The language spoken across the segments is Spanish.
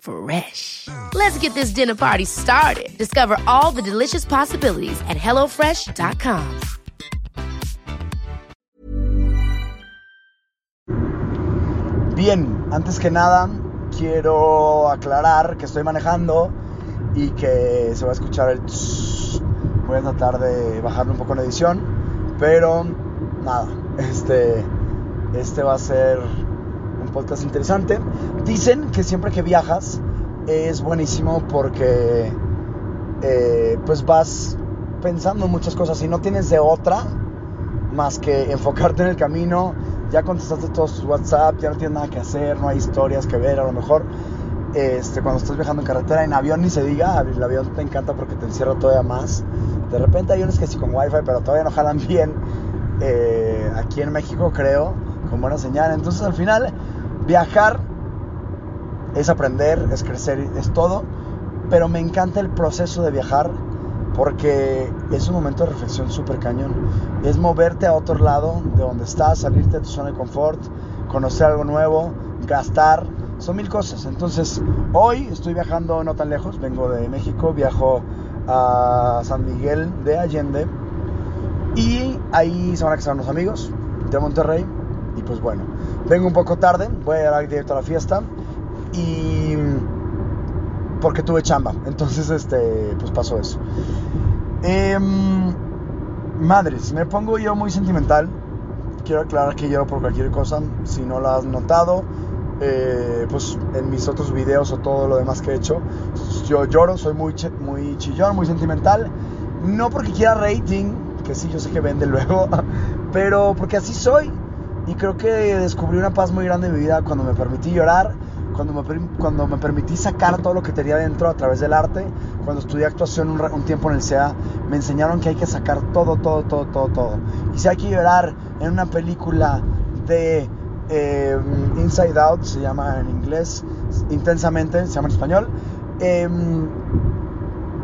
Fresh. Let's get this dinner party started. Discover all the delicious possibilities at hellofresh.com. Bien, antes que nada, quiero aclarar que estoy manejando y que se va a escuchar el tss. Voy a tratar de bajarle un poco la edición, pero nada, este, este va a ser podcast interesante. Dicen que siempre que viajas es buenísimo porque eh, pues vas pensando en muchas cosas y no tienes de otra más que enfocarte en el camino. Ya contestaste todos tus WhatsApp, ya no tienes nada que hacer, no hay historias que ver. A lo mejor este, cuando estás viajando en carretera, en avión ni se diga, el avión te encanta porque te encierra todavía más. De repente hay unos que sí con wifi, pero todavía no jalan bien. Eh, aquí en México creo, con buena señal. Entonces al final, viajar es aprender, es crecer, es todo. Pero me encanta el proceso de viajar porque es un momento de reflexión súper cañón. Es moverte a otro lado de donde estás, salirte de tu zona de confort, conocer algo nuevo, gastar. Son mil cosas. Entonces, hoy estoy viajando no tan lejos, vengo de México, viajo a San Miguel de Allende y ahí se van a casar unos amigos de Monterrey. Y pues bueno, vengo un poco tarde, voy a ir directo a la fiesta y porque tuve chamba. Entonces, este, pues pasó eso. Em, madres, me pongo yo muy sentimental. Quiero aclarar que lloro por cualquier cosa. Si no lo has notado, eh, pues en mis otros videos o todo lo demás que he hecho, yo lloro, soy muy, muy chillón, muy sentimental. No porque quiera rating, que sí, yo sé que vende luego, pero porque así soy. Y creo que descubrí una paz muy grande en mi vida cuando me permití llorar cuando me, cuando me permití sacar todo lo que tenía dentro a través del arte, cuando estudié actuación un, un, tiempo en el CEA, me enseñaron que hay que sacar todo, todo, todo, todo, todo. Y si hay que llorar en una película de eh, Inside Out, se llama en inglés, intensamente, se llama en español, eh,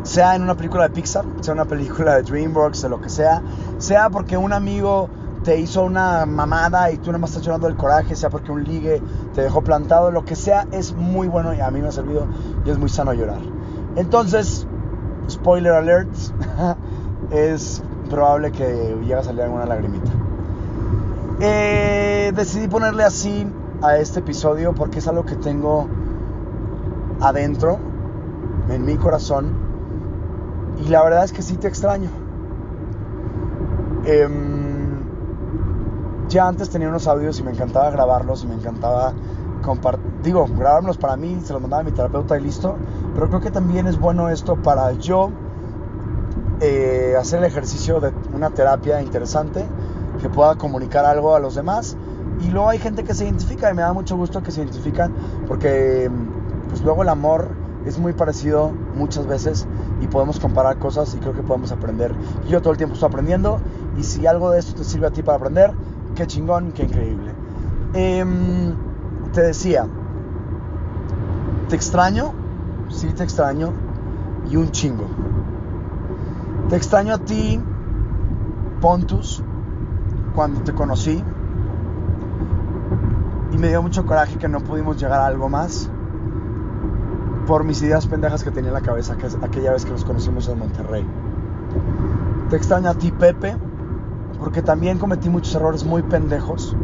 sea en una película de Pixar, sea una película de DreamWorks, de lo que sea, sea porque un amigo te hizo una mamada y tú nada más estás llorando del coraje, sea porque un ligue te dejó plantado, lo que sea, es muy bueno y a mí me ha servido y es muy sano llorar. Entonces, spoiler alert, es probable que llegue a salir alguna lagrimita. Eh, decidí ponerle así a este episodio porque es algo que tengo adentro, en mi corazón, y la verdad es que sí te extraño. Eh, ya antes tenía unos audios y me encantaba grabarlos y me encantaba compartir, digo, grabármelos para mí, se los mandaba a mi terapeuta y listo, pero creo que también es bueno esto para yo eh, hacer el ejercicio de una terapia interesante que pueda comunicar algo a los demás y luego hay gente que se identifica y me da mucho gusto que se identifican porque pues luego el amor es muy parecido muchas veces y podemos comparar cosas y creo que podemos aprender. Yo todo el tiempo estoy aprendiendo y si algo de esto te sirve a ti para aprender, qué chingón, qué increíble. Eh, te decía, te extraño, sí te extraño, y un chingo. Te extraño a ti, Pontus, cuando te conocí, y me dio mucho coraje que no pudimos llegar a algo más por mis ideas pendejas que tenía en la cabeza aquella vez que nos conocimos en Monterrey. Te extraño a ti, Pepe, porque también cometí muchos errores muy pendejos.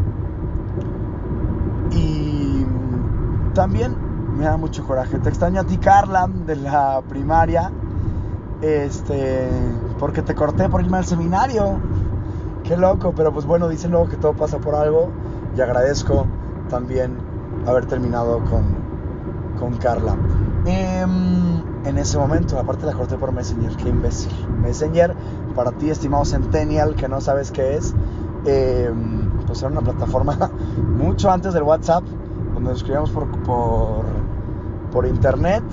Y también me da mucho coraje. Te extraño a ti, Carla, de la primaria. Este, porque te corté por irme al seminario. Qué loco, pero pues bueno, dicen luego que todo pasa por algo y agradezco también haber terminado con, con Carla. Em, en ese momento, aparte la corté por Messenger, qué imbécil. Messenger, para ti, estimado Centennial, que no sabes qué es, em, pues era una plataforma mucho antes del WhatsApp, donde nos escribíamos por, por, internet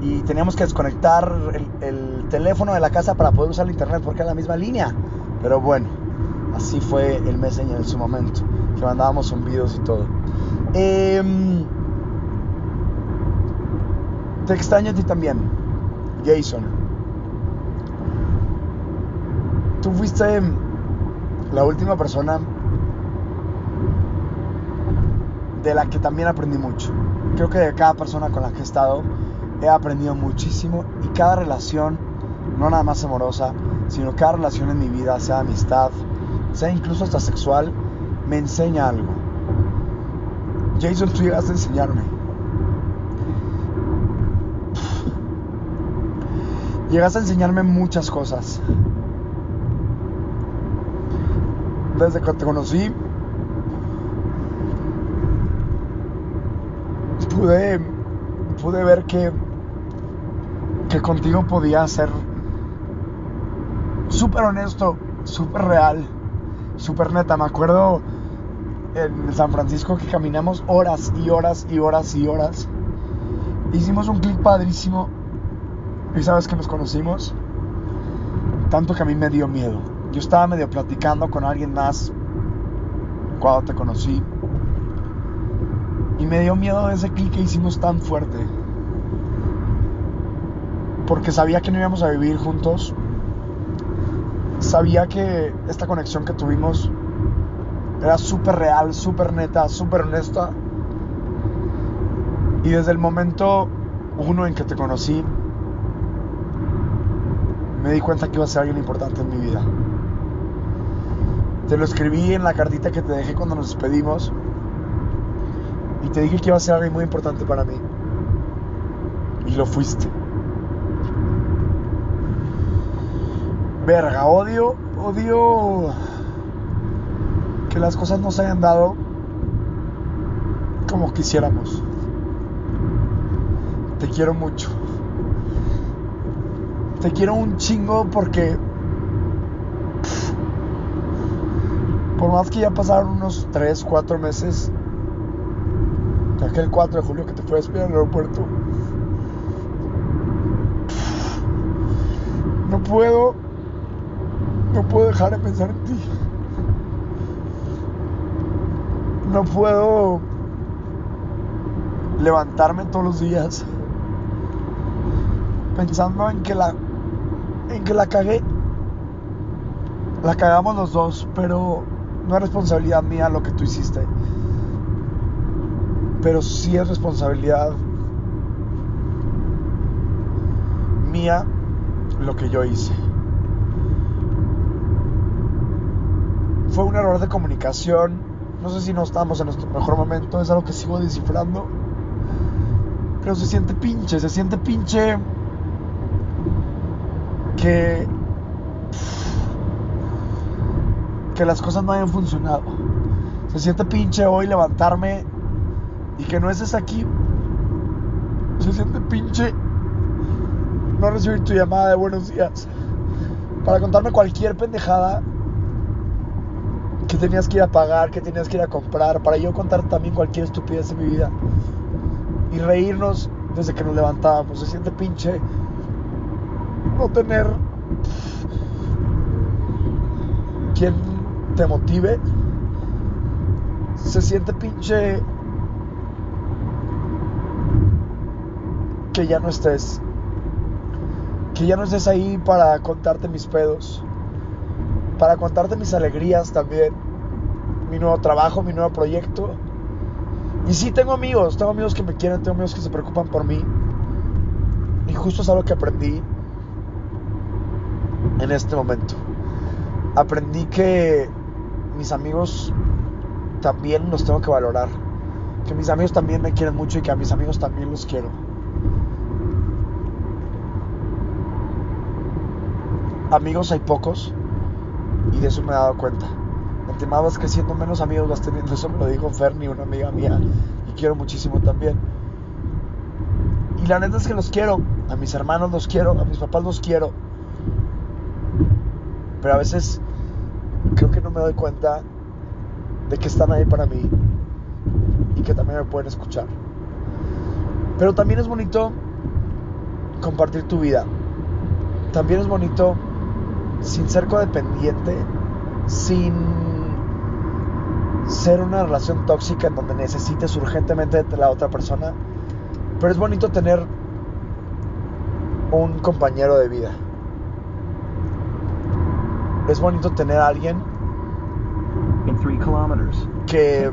y teníamos que desconectar el, el, teléfono de la casa para poder usar el internet porque era la misma línea. Pero bueno, así fue el Messenger en su momento, que mandábamos zumbidos y todo. Eh, te extraño a ti también, Jason. Tú fuiste la última persona de la que también aprendí mucho. Creo que de cada persona con la que he estado he aprendido muchísimo y cada relación, no nada más amorosa, sino cada relación en mi vida, sea amistad, sea incluso hasta sexual, me enseña algo. Jason, tú llegaste a enseñarme. Llegaste a enseñarme muchas cosas. Desde que te conocí, pude, pude ver que, que contigo podía ser súper honesto, súper real, súper neta. Me acuerdo en San Francisco que caminamos horas y horas y horas y horas. Hicimos un clic padrísimo. Y sabes que nos conocimos. Tanto que a mí me dio miedo. Yo estaba medio platicando con alguien más cuando te conocí. Y me dio miedo ese clic que hicimos tan fuerte. Porque sabía que no íbamos a vivir juntos. Sabía que esta conexión que tuvimos era súper real, súper neta, súper honesta. Y desde el momento uno en que te conocí, me di cuenta que iba a ser alguien importante en mi vida. Te lo escribí en la cartita que te dejé cuando nos despedimos. Y te dije que iba a ser alguien muy importante para mí. Y lo fuiste. Verga, odio, odio que las cosas no se hayan dado como quisiéramos. Te quiero mucho. Te quiero un chingo porque por más que ya pasaron unos 3, 4 meses de aquel 4 de julio que te fue a despedir al aeropuerto, no puedo, no puedo dejar de pensar en ti. No puedo levantarme todos los días pensando en que la en que la cagué. La cagamos los dos, pero no es responsabilidad mía lo que tú hiciste. Pero sí es responsabilidad mía lo que yo hice. Fue un error de comunicación. No sé si no estamos en nuestro mejor momento. Es algo que sigo descifrando. Pero se siente pinche, se siente pinche que que las cosas no hayan funcionado. Se siente pinche hoy levantarme y que no estés aquí. Se siente pinche no recibir tu llamada de buenos días para contarme cualquier pendejada que tenías que ir a pagar, que tenías que ir a comprar, para yo contar también cualquier estupidez de mi vida y reírnos desde que nos levantábamos. Se siente pinche no tener quien te motive. Se siente pinche que ya no estés. Que ya no estés ahí para contarte mis pedos. Para contarte mis alegrías también. Mi nuevo trabajo, mi nuevo proyecto. Y sí, tengo amigos. Tengo amigos que me quieren. Tengo amigos que se preocupan por mí. Y justo es algo que aprendí en este momento. Aprendí que mis amigos también los tengo que valorar. Que mis amigos también me quieren mucho y que a mis amigos también los quiero. Amigos hay pocos, Y de eso me he dado cuenta. Entre más vas creciendo, menos amigos vas teniendo. Eso me lo dijo Fernie, una amiga mía. Y quiero muchísimo también. Y la neta es que los quiero. A mis hermanos los quiero. A mis papás los quiero. Pero a veces creo que no me doy cuenta de que están ahí para mí. Y que también me pueden escuchar. Pero también es bonito compartir tu vida. También es bonito sin ser codependiente, sin ser una relación tóxica en donde necesites urgentemente de la otra persona. Pero es bonito tener un compañero de vida. Es bonito tener a alguien que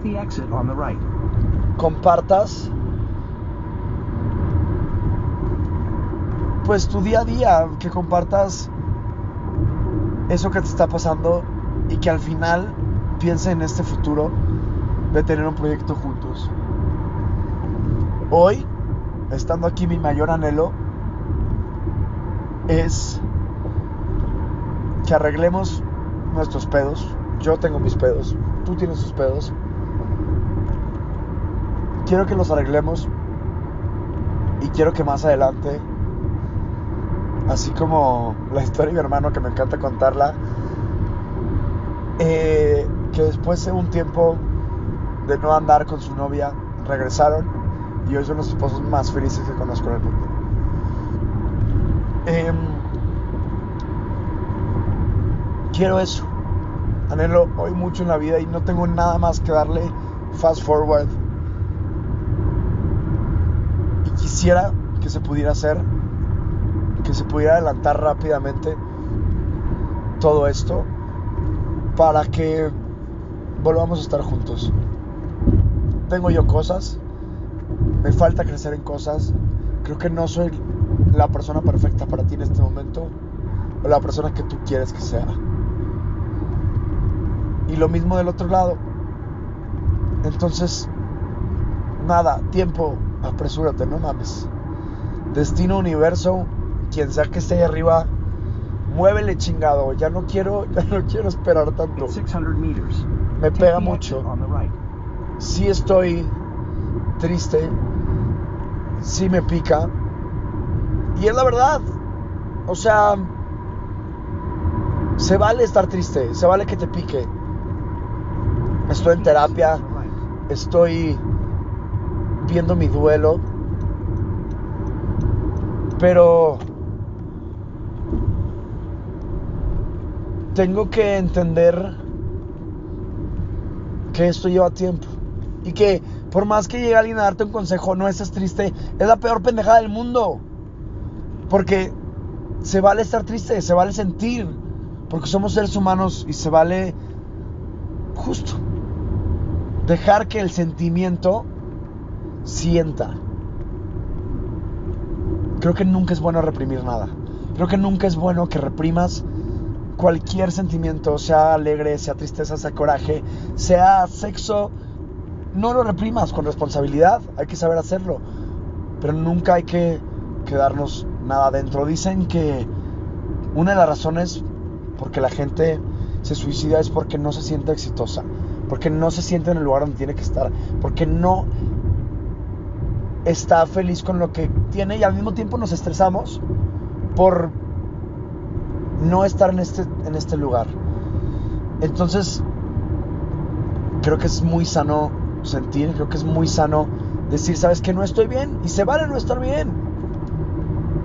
compartas pues tu día a día, que compartas eso que te está pasando y que al final piense en este futuro de tener un proyecto juntos. Hoy, estando aquí, mi mayor anhelo es que arreglemos nuestros pedos. Yo tengo mis pedos, tú tienes tus pedos. Quiero que los arreglemos y quiero que más adelante, así como la historia de mi hermano que me encanta contarla, eh, que después de un tiempo de no andar con su novia, regresaron y hoy son los esposos más felices que conozco en el mundo. Em, quiero eso. Anhelo hoy mucho en la vida y no tengo nada más que darle fast forward. Y quisiera que se pudiera hacer, que se pudiera adelantar rápidamente todo esto para que volvamos a estar juntos. Tengo yo cosas, me falta crecer en cosas, creo que no soy la persona perfecta para ti en este momento o la persona que tú quieres que sea. Y lo mismo del otro lado. Entonces, nada, tiempo, apresúrate, no mames. Destino, universo, quien sea que esté ahí arriba, muévele chingado. Ya no quiero, ya no quiero esperar tanto. In 600 meters, Me pega mucho. right. Sí estoy triste, sí me pica. Y es la verdad. O sea, se vale estar triste, se vale que te pique. Estoy en terapia, estoy viendo mi duelo. Pero tengo que entender que esto lleva tiempo. Y que por más que llegue alguien a darte un consejo, no estés triste, es la peor pendejada del mundo. Porque se vale estar triste, se vale sentir. Porque somos seres humanos y se vale justo dejar que el sentimiento sienta. Creo que nunca es bueno reprimir nada. Creo que nunca es bueno que reprimas cualquier sentimiento, sea alegre, sea tristeza, sea coraje, sea sexo. No lo reprimas con responsabilidad, hay que saber hacerlo. Pero nunca hay que quedarnos nada dentro. Dicen que una de las razones por que la gente se suicida es porque no se siente exitosa, porque no se siente en el lugar donde tiene que estar, porque no está feliz con lo que tiene y al mismo tiempo nos estresamos por no estar en este, en este lugar. Entonces, creo que es muy sano sentir, creo que es muy sano decir, sabes que no estoy bien y se vale no estar bien.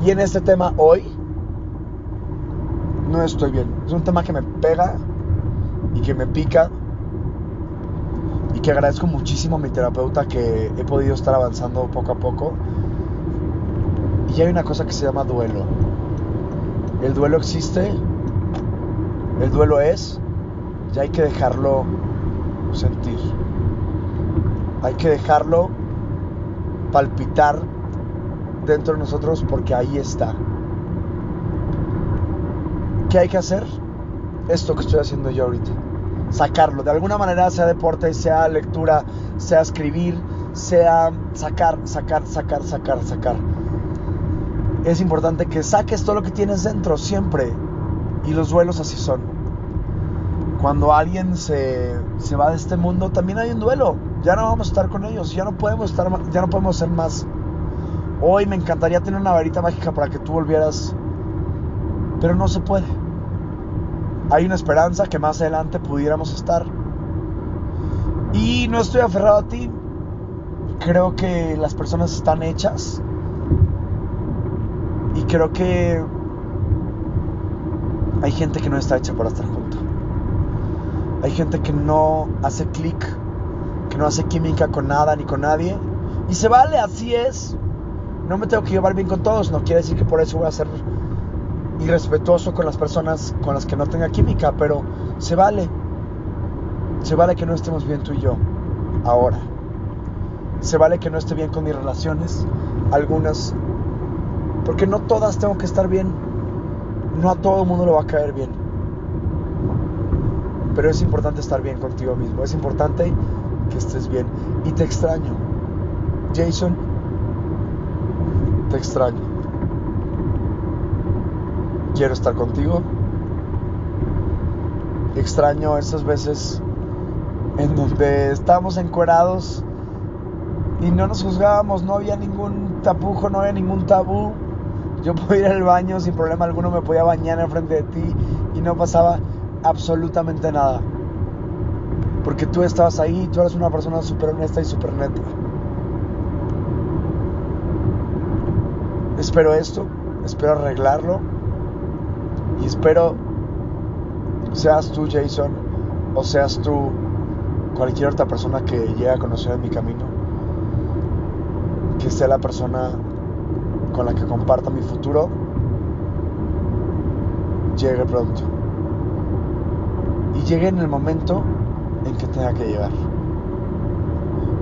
Y en este tema hoy, no estoy bien. Es un tema que me pega y que me pica que agradezco muchísimo a mi terapeuta que he podido estar avanzando poco a poco. Y hay una cosa que se llama duelo. El duelo existe, el duelo es, y hay que dejarlo sentir. Hay que dejarlo palpitar dentro de nosotros porque ahí está. ¿Qué hay que hacer? Esto que estoy haciendo yo ahorita. Sacarlo. De alguna manera, sea deporte, sea lectura, sea escribir, sea sacar, sacar, sacar, sacar, sacar. Es importante que saques todo lo que tienes dentro siempre. Y los duelos así son. cuando alguien se, se va de este mundo, también hay un duelo. Ya no vamos a estar con ellos, ya no podemos estar, ya no podemos ser más. Hoy me encantaría tener una varita mágica para que tú volvieras, pero no se puede. Hay una esperanza que más adelante pudiéramos estar. Y no estoy aferrado a ti. Creo que las personas están hechas. Y creo que hay gente que no está hecha para estar junto. Hay gente que no hace clic, que no hace química con nada ni con nadie. Y se vale, así es. No me tengo que llevar bien con todos. No quiere decir que por eso voy a ser irrespetuoso con las personas con las que no tenga química. Pero se vale. Se vale que no estemos bien tú y yo. Ahora. Se vale que no esté bien con mis relaciones. Algunas. Porque no todas tengo que estar bien. No a todo el mundo le va a caer bien. Pero es importante estar bien contigo mismo. Es importante que estés bien. Y te extraño. Jason, te extraño. Quiero estar contigo. Extraño esas veces en donde estábamos encuerados y no nos juzgábamos, no había ningún tapujo, no había ningún tabú. Yo podía ir al baño sin problema alguno, me podía bañar enfrente de ti y no pasaba absolutamente nada. Porque tú estabas ahí tú eres una persona súper honesta y súper neta. Espero esto, espero arreglarlo espero seas tú Jason o seas tú cualquier otra persona que llegue a conocer en mi camino, que sea la persona con la que comparta mi futuro, llegue pronto. Y llegue en el momento en que tenga que llegar.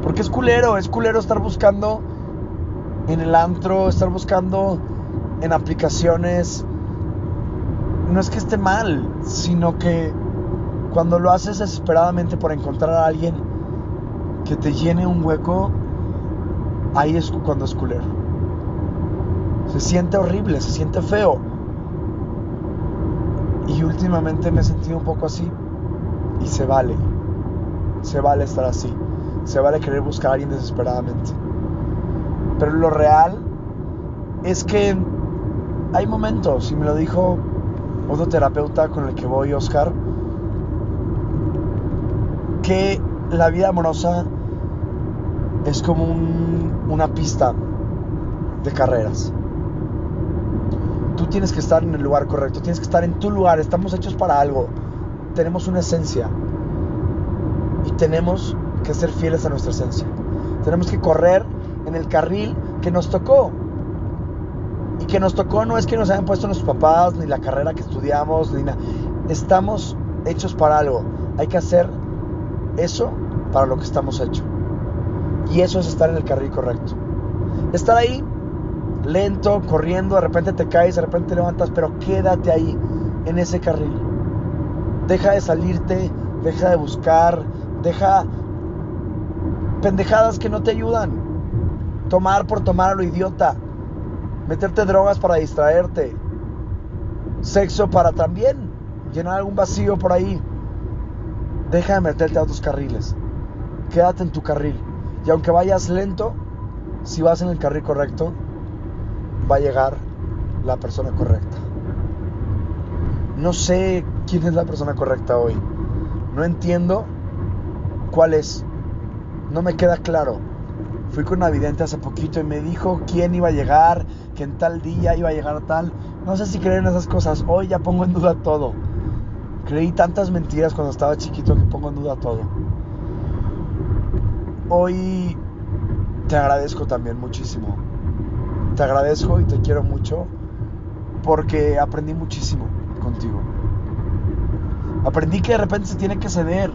Porque es culero, es culero estar buscando en el antro, estar buscando en aplicaciones. No es que esté mal, sino que cuando lo haces desesperadamente por encontrar a alguien que te llene un hueco, ahí es cuando es culero. Se siente horrible, se siente feo. Y últimamente me he sentido un poco así. Y se vale. Se vale estar así. Se vale querer buscar a alguien desesperadamente. Pero lo real es que hay momentos, y me lo dijo otro terapeuta con el que voy, Oscar, que la vida amorosa es como un- una pista de carreras. Tú tienes que estar en el lugar correcto, tienes que estar en tu lugar, estamos hechos para algo, tenemos una esencia y tenemos que ser fieles a nuestra esencia. Tenemos que correr en el carril que nos tocó. Y que nos tocó no es que nos hayan puesto nuestros papás, ni la carrera que estudiamos, ni nada. Estamos hechos para algo. Hay que hacer eso para lo que estamos hechos. Y eso es estar en el carril correcto. Estar ahí, lento, corriendo, de repente te caes, de repente te levantas, pero quédate ahí, en ese carril. Deja de salirte, deja de buscar, deja pendejadas que no te ayudan. Tomar por tomar a lo idiota. Meterte drogas para distraerte. Sexo para también llenar algún vacío por ahí. Deja de meterte a otros carriles. Quédate en tu carril. Y aunque vayas lento, si vas en el carril correcto, va a llegar la persona correcta. No sé quién es la persona correcta hoy. No entiendo cuál es. No me queda claro. Fui con una vidente hace poquito y me dijo quién iba a llegar, que en tal día iba a llegar tal. No sé si creen en esas cosas. Hoy ya pongo en duda todo. Creí tantas mentiras cuando estaba chiquito que pongo en duda todo. Hoy te agradezco también muchísimo. Te agradezco y te quiero mucho porque aprendí muchísimo contigo. Aprendí que de repente se tiene que ceder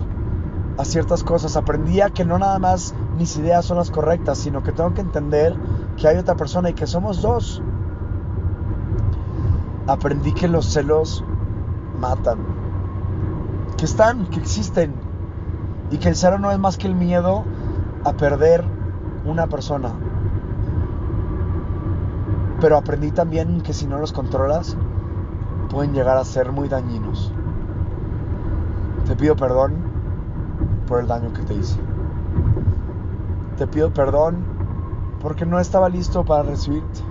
a ciertas cosas. Aprendí a que no nada más mis ideas son las correctas, sino que tengo que entender que hay otra persona y que somos dos. Aprendí que los celos matan. Que están, que existen. Y que el celo no es más que el miedo a perder una persona. Pero aprendí también que si no los controlas, pueden llegar a ser muy dañinos. Te pido perdón por el daño que te hice. Te pido perdón porque no estaba listo para recibirte.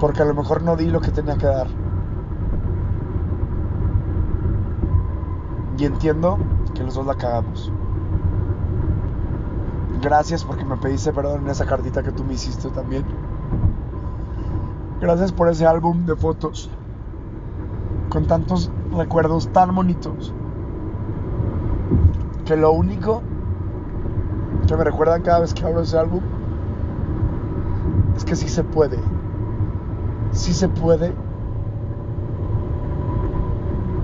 Porque a lo mejor no di lo que tenía que dar. Y entiendo que los dos la cagamos. Gracias porque me pediste perdón en esa cartita que tú me hiciste también. Gracias por ese álbum de fotos con tantos recuerdos tan bonitos. Que lo único que me recuerdan cada vez que de ese álbum es que sí se puede. Sí se puede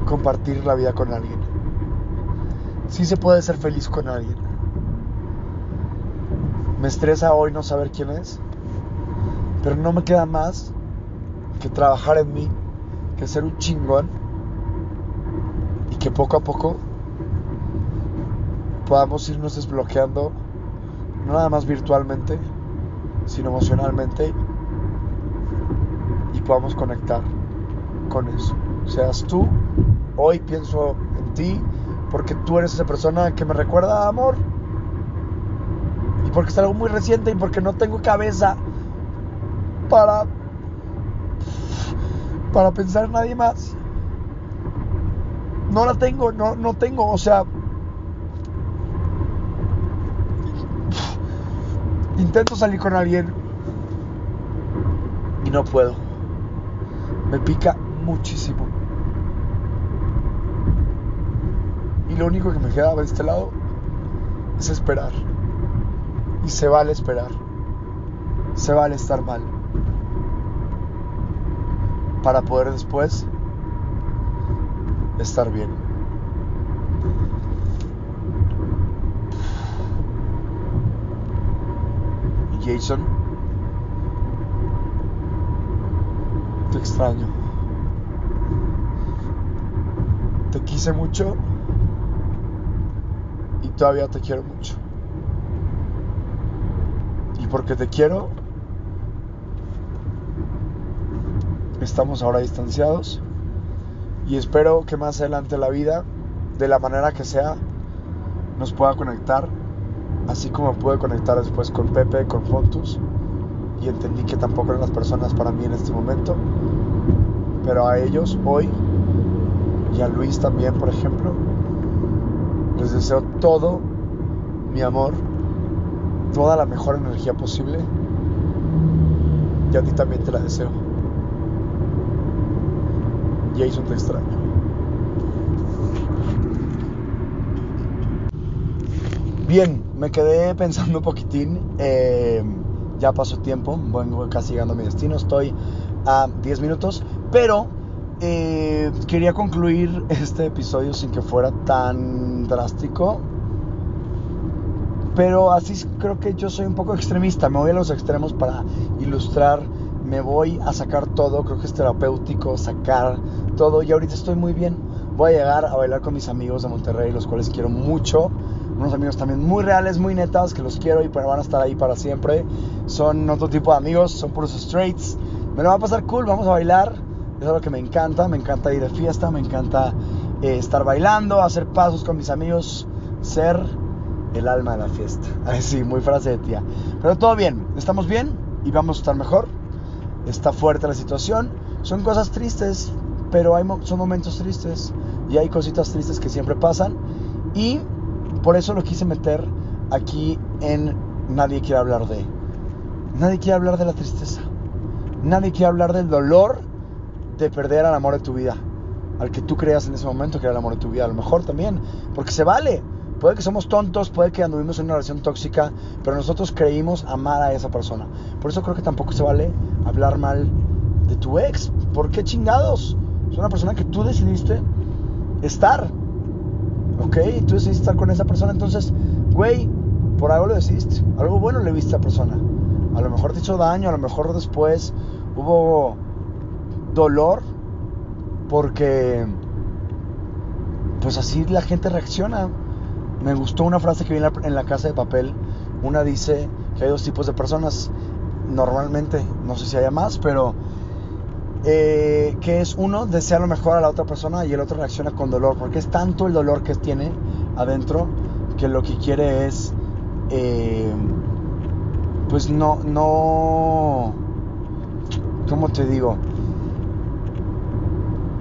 compartir la vida con alguien. Sí se puede ser feliz con alguien. Me estresa hoy no saber quién es, pero no me queda más que trabajar en mí, que ser un chingón que poco a poco podamos irnos desbloqueando, no nada más virtualmente, sino emocionalmente y podamos conectar con eso. Seas tú, hoy pienso en ti, porque tú eres esa persona que me recuerda amor. Y porque es algo muy reciente y porque no tengo cabeza para para pensar en nadie más. No la tengo, no, no tengo, o sea, intento salir con alguien y no puedo. Me pica muchísimo. Y lo único que me queda de este lado es esperar. Y se vale esperar. Se vale estar mal. Para poder después estar bien. Jason, te extraño. Te quise mucho y todavía te quiero mucho. Y porque te quiero, estamos ahora distanciados y espero que más adelante la vida, de la manera que sea, nos pueda conectar, así como pude conectar después con Pepe, con Fontus, y entendí que tampoco eran las personas para mí en este momento, pero a ellos hoy, y a Luis también, por ejemplo, les deseo todo mi amor, toda la mejor energía posible, y a ti también te la deseo. Jason te extraño. Bien, me quedé pensando un poquitín. eh, ya pasó tiempo, vengo casi llegando a mi destino. Estoy a 10 minutos, pero eh, quería concluir este episodio sin que fuera tan drástico. Pero así creo que yo soy un poco extremista. Me voy a los extremos para ilustrar. Me voy a sacar todo. Creo que es terapéutico sacar todo. Y ahorita estoy muy bien. Voy a llegar a bailar con mis amigos de Monterrey, los cuales quiero mucho. Unos amigos también muy reales, muy netas, que los quiero y van a estar ahí para siempre. Son otro tipo de amigos, son puros straights. Me lo va a pasar cool, vamos a bailar. Es algo que me encanta. Me encanta ir de fiesta, me encanta eh, estar bailando, hacer pasos con mis amigos, ser el alma de la fiesta. Así, muy frase de tía. Pero todo bien, estamos bien y vamos a estar mejor. Está fuerte la situación. Son cosas tristes, pero hay, son momentos tristes y hay cositas tristes que siempre pasan. Y por eso lo quise meter aquí en Nadie quiere hablar de. Nadie quiere hablar de la tristeza. Nadie quiere hablar del dolor de perder al amor de tu vida. Al que tú creas en ese momento que era el amor de tu vida. A lo mejor también. Porque se vale. Puede que somos tontos, puede que anduvimos en una relación tóxica, pero nosotros creímos amar a esa persona. Por eso creo que tampoco se vale hablar mal de tu ex. ¿Por qué chingados? Es una persona que tú decidiste estar. ¿Ok? Tú decidiste estar con esa persona. Entonces, güey, por algo lo decidiste. Algo bueno le viste a esa persona. A lo mejor te hizo daño, a lo mejor después hubo dolor porque pues así la gente reacciona. Me gustó una frase que vi en la, en la casa de papel. Una dice que hay dos tipos de personas. Normalmente, no sé si haya más, pero eh, que es uno, desea lo mejor a la otra persona y el otro reacciona con dolor, porque es tanto el dolor que tiene adentro que lo que quiere es, eh, pues no, no, ¿cómo te digo?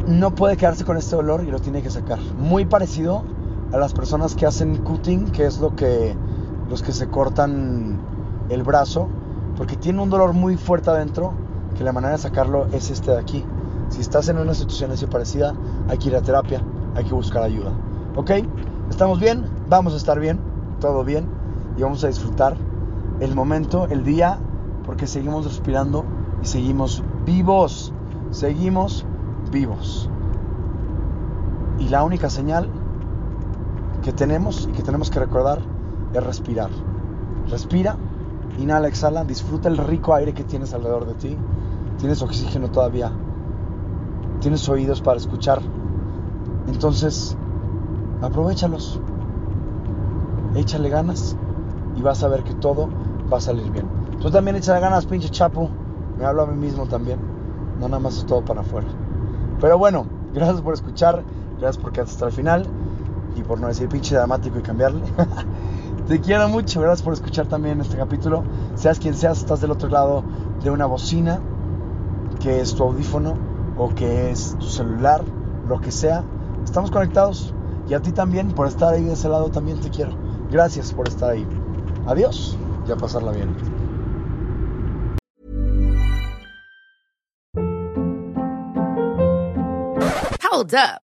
No puede quedarse con este dolor y lo tiene que sacar. Muy parecido a las personas que hacen cutting, que es lo que los que se cortan el brazo, porque tiene un dolor muy fuerte adentro, que la manera de sacarlo es este de aquí. Si estás en una situación así parecida, hay que ir a terapia, hay que buscar ayuda. ¿Ok? ¿Estamos bien? Vamos a estar bien, todo bien, y vamos a disfrutar el momento, el día, porque seguimos respirando y seguimos vivos, seguimos vivos. Y la única señal que tenemos y que tenemos que recordar es respirar. Respira, inhala, exhala, disfruta el rico aire que tienes alrededor de ti. Tienes oxígeno todavía. Tienes oídos para escuchar. Entonces, aprovechalos. Échale ganas y vas a ver que todo va a salir bien. Tú también échale ganas, pinche chapo. Me hablo a mí mismo también. No nada más es todo para afuera. Pero bueno, gracias por escuchar. Gracias por quedarte hasta el final. Y por no decir pinche dramático y cambiarle. Te quiero mucho. Gracias por escuchar también este capítulo. Seas quien seas, estás del otro lado de una bocina, que es tu audífono o que es tu celular, lo que sea. Estamos conectados. Y a ti también, por estar ahí de ese lado, también te quiero. Gracias por estar ahí. Adiós y a pasarla bien. Hold up.